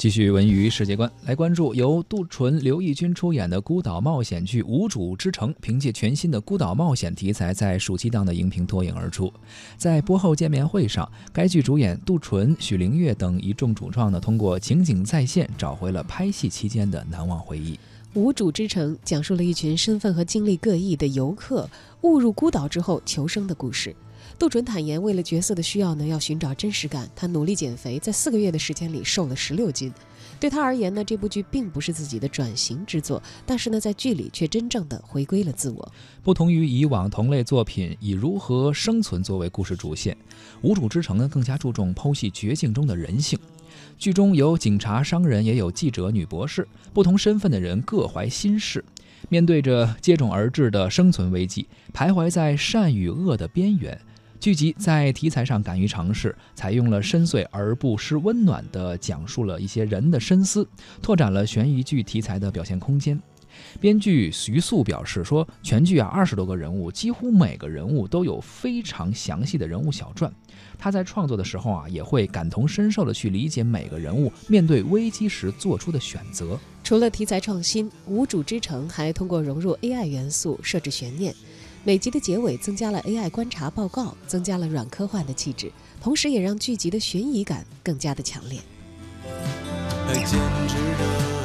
继续文娱世界观，来关注由杜淳、刘奕君出演的孤岛冒险剧《无主之城》。凭借全新的孤岛冒险题材，在暑期档的荧屏脱颖而出。在播后见面会上，该剧主演杜淳、许灵月等一众主创呢，通过情景再现，找回了拍戏期间的难忘回忆。《无主之城》讲述了一群身份和经历各异的游客误入孤岛之后求生的故事。杜淳坦言，为了角色的需要呢，要寻找真实感。他努力减肥，在四个月的时间里瘦了十六斤。对他而言呢，这部剧并不是自己的转型之作，但是呢，在剧里却真正的回归了自我。不同于以往同类作品以如何生存作为故事主线，《无主之城》呢更加注重剖析绝境中的人性。剧中有警察、商人，也有记者、女博士，不同身份的人各怀心事，面对着接踵而至的生存危机，徘徊在善与恶的边缘。剧集在题材上敢于尝试，采用了深邃而不失温暖的讲述了一些人的深思，拓展了悬疑剧题材的表现空间。编剧徐素表示说，全剧啊二十多个人物，几乎每个人物都有非常详细的人物小传。他在创作的时候啊，也会感同身受的去理解每个人物面对危机时做出的选择。除了题材创新，《无主之城》还通过融入 AI 元素设置悬念。每集的结尾增加了 AI 观察报告，增加了软科幻的气质，同时也让剧集的悬疑感更加的强烈。还坚持着